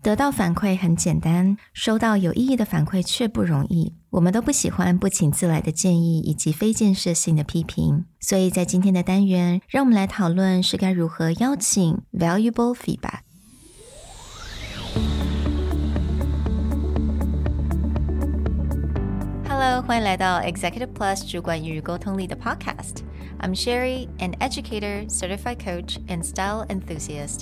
得到反馈很简单，收到有意义的反馈却不容易。我们都不喜欢不请自来的建议以及非建设性的批评，所以在今天的单元，让我们来讨论是该如何邀请 valuable feedback。Hello，欢迎来到 Executive Plus 主管与沟通力的 Podcast。I'm Sherry, an educator, certified coach, and style enthusiast.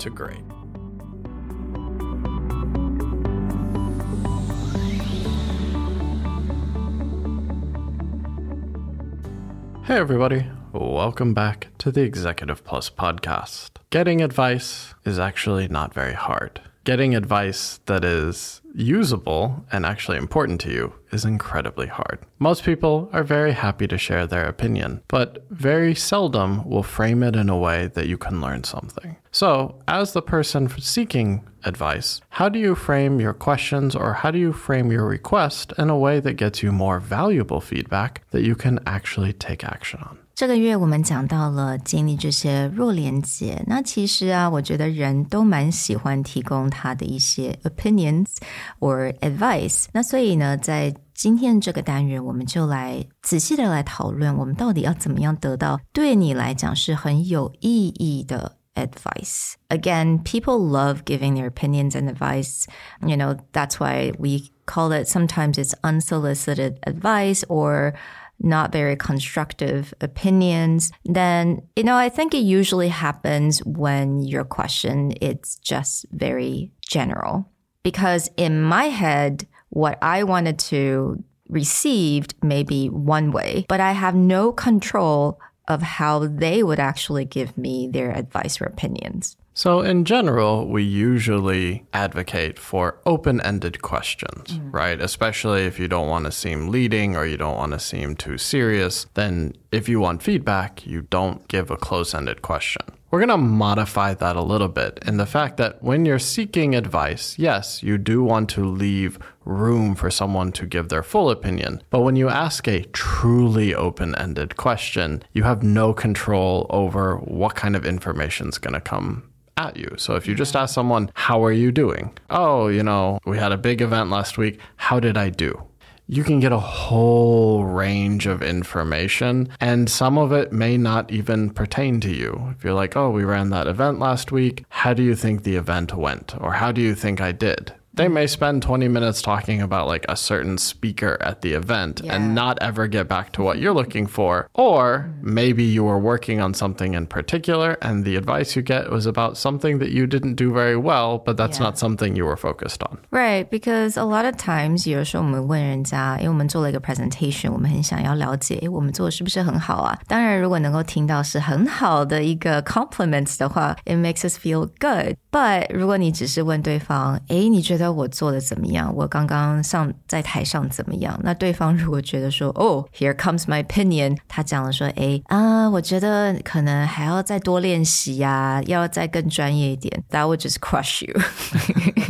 to great. Hey, everybody. Welcome back to the Executive Plus podcast. Getting advice is actually not very hard. Getting advice that is usable and actually important to you is incredibly hard. Most people are very happy to share their opinion, but very seldom will frame it in a way that you can learn something. So, as the person seeking advice, how do you frame your questions or how do you frame your request in a way that gets you more valuable feedback that you can actually take action on? 这个月我们讲到了建立这些弱连接。那其实啊，我觉得人都蛮喜欢提供他的一些 opinions or advice。那所以呢，在今天这个单元，我们就来仔细的来讨论，我们到底要怎么样得到对你来讲是很有意义的 advice. Again, people love giving their opinions and advice. You know, that's why we call it sometimes it's unsolicited advice or not very constructive opinions, then, you know, I think it usually happens when your question it's just very general. Because in my head, what I wanted to received may be one way, but I have no control of how they would actually give me their advice or opinions. So, in general, we usually advocate for open ended questions, mm. right? Especially if you don't want to seem leading or you don't want to seem too serious. Then, if you want feedback, you don't give a close ended question. We're going to modify that a little bit in the fact that when you're seeking advice, yes, you do want to leave room for someone to give their full opinion. But when you ask a truly open ended question, you have no control over what kind of information is going to come at you. So if you just ask someone, How are you doing? Oh, you know, we had a big event last week. How did I do? You can get a whole range of information, and some of it may not even pertain to you. If you're like, oh, we ran that event last week, how do you think the event went? Or how do you think I did? they may spend 20 minutes talking about like a certain speaker at the event yeah. and not ever get back to what you're looking for. Or maybe you were working on something in particular and the advice you get was about something that you didn't do very well, but that's yeah. not something you were focused on. Right, because a lot of times 有时候我们问人家，因为我们做了一个 presentation，我们很想要了解我们做的是不是很好啊。当然，如果能够听到是很好的一个 compliments 的话，it makes us feel good。But 如果你只是问对方，诶，你觉得 我做的怎么样？我刚刚上在台上怎么样？那对方如果觉得说，哦，Here comes my opinion，他讲了说，哎啊，我觉得可能还要再多练习呀，要再更专业一点。That would just crush you.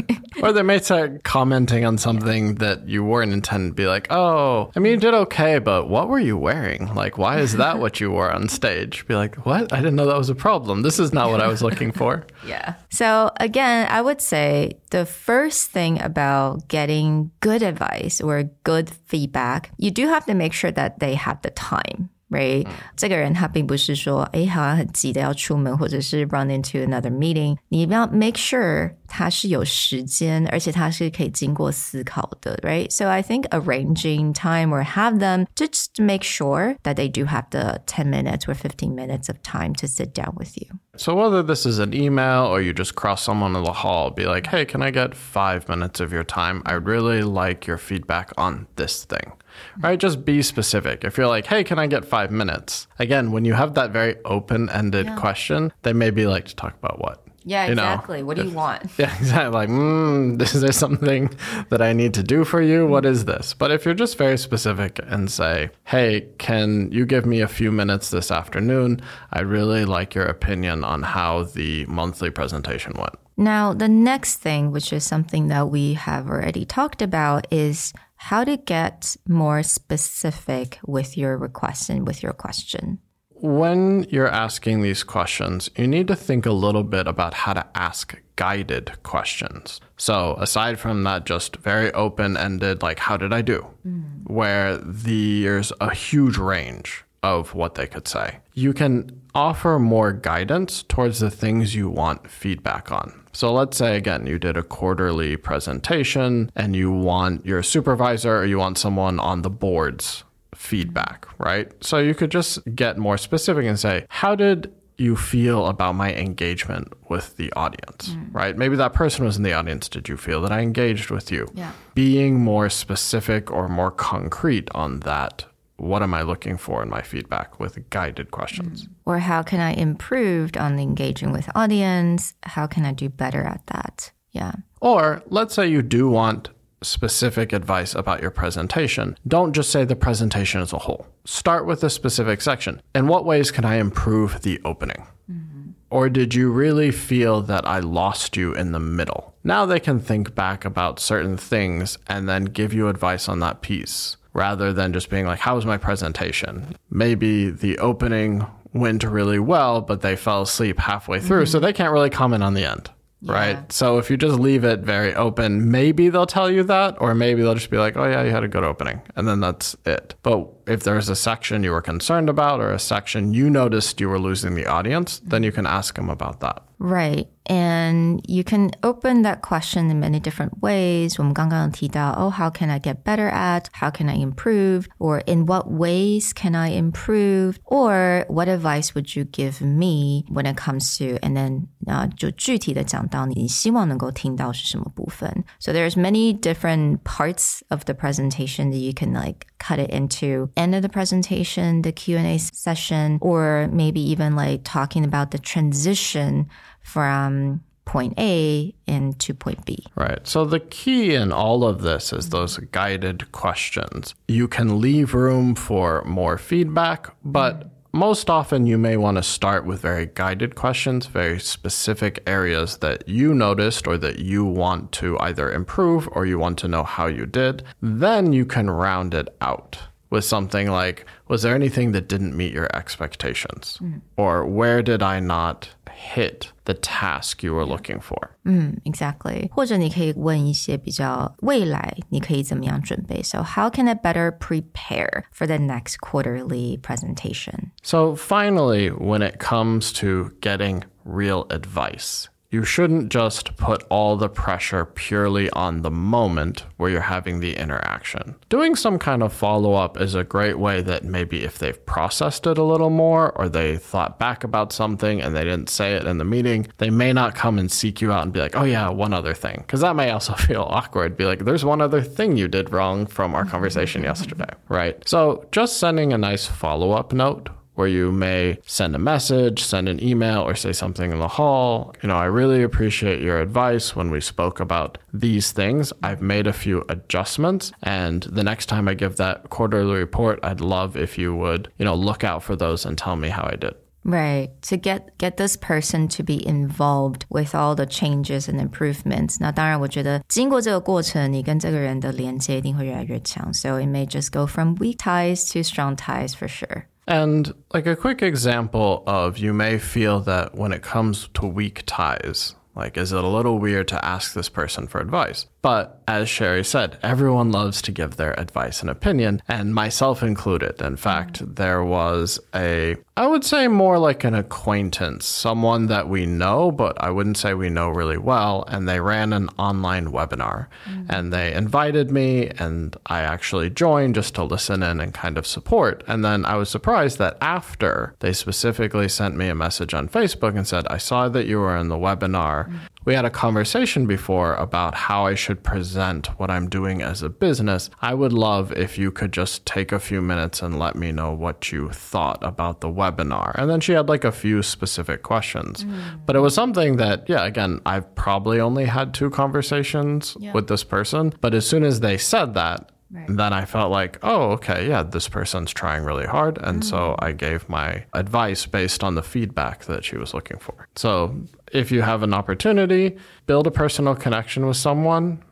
or they may start commenting on something that you weren't intended to be like, oh, I mean, you did okay, but what were you wearing? Like, why is that what you wore on stage? Be like, what? I didn't know that was a problem. This is not what I was looking for. yeah. So, again, I would say the first thing about getting good advice or good feedback, you do have to make sure that they have the time right？、嗯、这个人他并不是说，哎，好像很急的要出门，或者是 run into another meeting。你要 make sure 他是有时间，而且他是可以经过思考的，right? So I think arranging time or have them just to make sure that they do have the 10 minutes or 15 minutes of time to sit down with you. So whether this is an email or you just cross someone in the hall, be like, hey, can I get five minutes of your time? I really like your feedback on this thing right? Just be specific. If you're like, hey, can I get five minutes? Again, when you have that very open ended yeah. question, they may be like, to talk about what? Yeah, You know, exactly. what do you want? Yeah, exactly. Like, mm, is there something that I need to do for you? What is this? But if you're just very specific and say, hey, can you give me a few minutes this afternoon? I'd really like your opinion on how the monthly presentation went. Now, the next thing, which is something that we have already talked about, is how to get more specific with your request and with your question. When you're asking these questions, you need to think a little bit about how to ask guided questions. So, aside from that, just very open ended, like, how did I do? Mm. Where there's a huge range of what they could say. You can offer more guidance towards the things you want feedback on. So let's say again, you did a quarterly presentation and you want your supervisor or you want someone on the board's feedback, right? So you could just get more specific and say, how did you feel about my engagement with the audience, mm. right? Maybe that person was in the audience. Did you feel that I engaged with you? Yeah. Being more specific or more concrete on that. What am I looking for in my feedback with guided questions? Mm. Or how can I improve on the engaging with audience? How can I do better at that? Yeah. Or let's say you do want specific advice about your presentation. Don't just say the presentation as a whole. Start with a specific section. In what ways can I improve the opening? Mm-hmm. Or did you really feel that I lost you in the middle? Now they can think back about certain things and then give you advice on that piece rather than just being like, How was my presentation? Maybe the opening went really well, but they fell asleep halfway through, so mm-hmm. they can't really comment on the end. Right. So if you just leave it very open, maybe they'll tell you that, or maybe they'll just be like, oh, yeah, you had a good opening. And then that's it. But if there's a section you were concerned about or a section you noticed you were losing the audience, then you can ask them about that. Right. And you can open that question in many different ways. 我们刚刚有提到, oh, how can I get better at? How can I improve? Or in what ways can I improve? Or what advice would you give me when it comes to, and then, uh, 就具体的讲到你希望能够听到是什么部分. So there's many different parts of the presentation that you can like cut it into end of the presentation, the Q&A session, or maybe even like talking about the transition from point A into point B. Right. So the key in all of this is those guided questions. You can leave room for more feedback, but most often you may want to start with very guided questions, very specific areas that you noticed or that you want to either improve or you want to know how you did. Then you can round it out with something like Was there anything that didn't meet your expectations? Or where did I not hit the task you were looking for? Exactly. 或者你可以问一些比较未来你可以怎么样准备. So how can I better prepare for the next quarterly presentation? So, finally, when it comes to getting real advice, you shouldn't just put all the pressure purely on the moment where you're having the interaction. Doing some kind of follow up is a great way that maybe if they've processed it a little more or they thought back about something and they didn't say it in the meeting, they may not come and seek you out and be like, oh, yeah, one other thing. Because that may also feel awkward. Be like, there's one other thing you did wrong from our conversation yesterday, right? So, just sending a nice follow up note where you may send a message, send an email, or say something in the hall. You know, I really appreciate your advice when we spoke about these things. I've made a few adjustments, and the next time I give that quarterly report, I'd love if you would, you know, look out for those and tell me how I did. Right. To get get this person to be involved with all the changes and improvements. 那当然，我觉得经过这个过程，你跟这个人的连接一定会越来越强。So it may just go from weak ties to strong ties for sure. And like a quick example of you may feel that when it comes to weak ties, like, is it a little weird to ask this person for advice? But as Sherry said, everyone loves to give their advice and opinion, and myself included. In fact, mm. there was a, I would say more like an acquaintance, someone that we know, but I wouldn't say we know really well. And they ran an online webinar mm. and they invited me, and I actually joined just to listen in and kind of support. And then I was surprised that after they specifically sent me a message on Facebook and said, I saw that you were in the webinar. Mm. We had a conversation before about how I should present what I'm doing as a business. I would love if you could just take a few minutes and let me know what you thought about the webinar. And then she had like a few specific questions. Mm. But it was something that, yeah, again, I've probably only had two conversations yeah. with this person. But as soon as they said that, Right. Then I felt like, oh, okay, yeah, this person's trying really hard. And mm. so I gave my advice based on the feedback that she was looking for. So if you have an opportunity, build a personal connection with someone,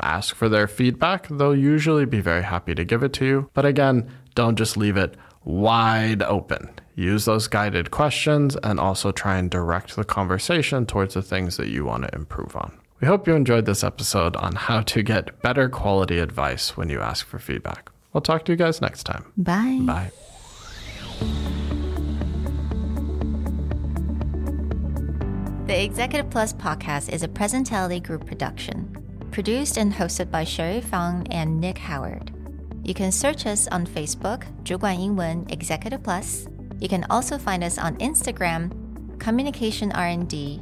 ask for their feedback. They'll usually be very happy to give it to you. But again, don't just leave it wide open. Use those guided questions and also try and direct the conversation towards the things that you want to improve on. We hope you enjoyed this episode on how to get better quality advice when you ask for feedback. We'll talk to you guys next time. Bye. Bye. The Executive Plus podcast is a Presentality Group production, produced and hosted by Sherry Fang and Nick Howard. You can search us on Facebook, 主管英文 Executive Plus. You can also find us on Instagram, Communication R&D,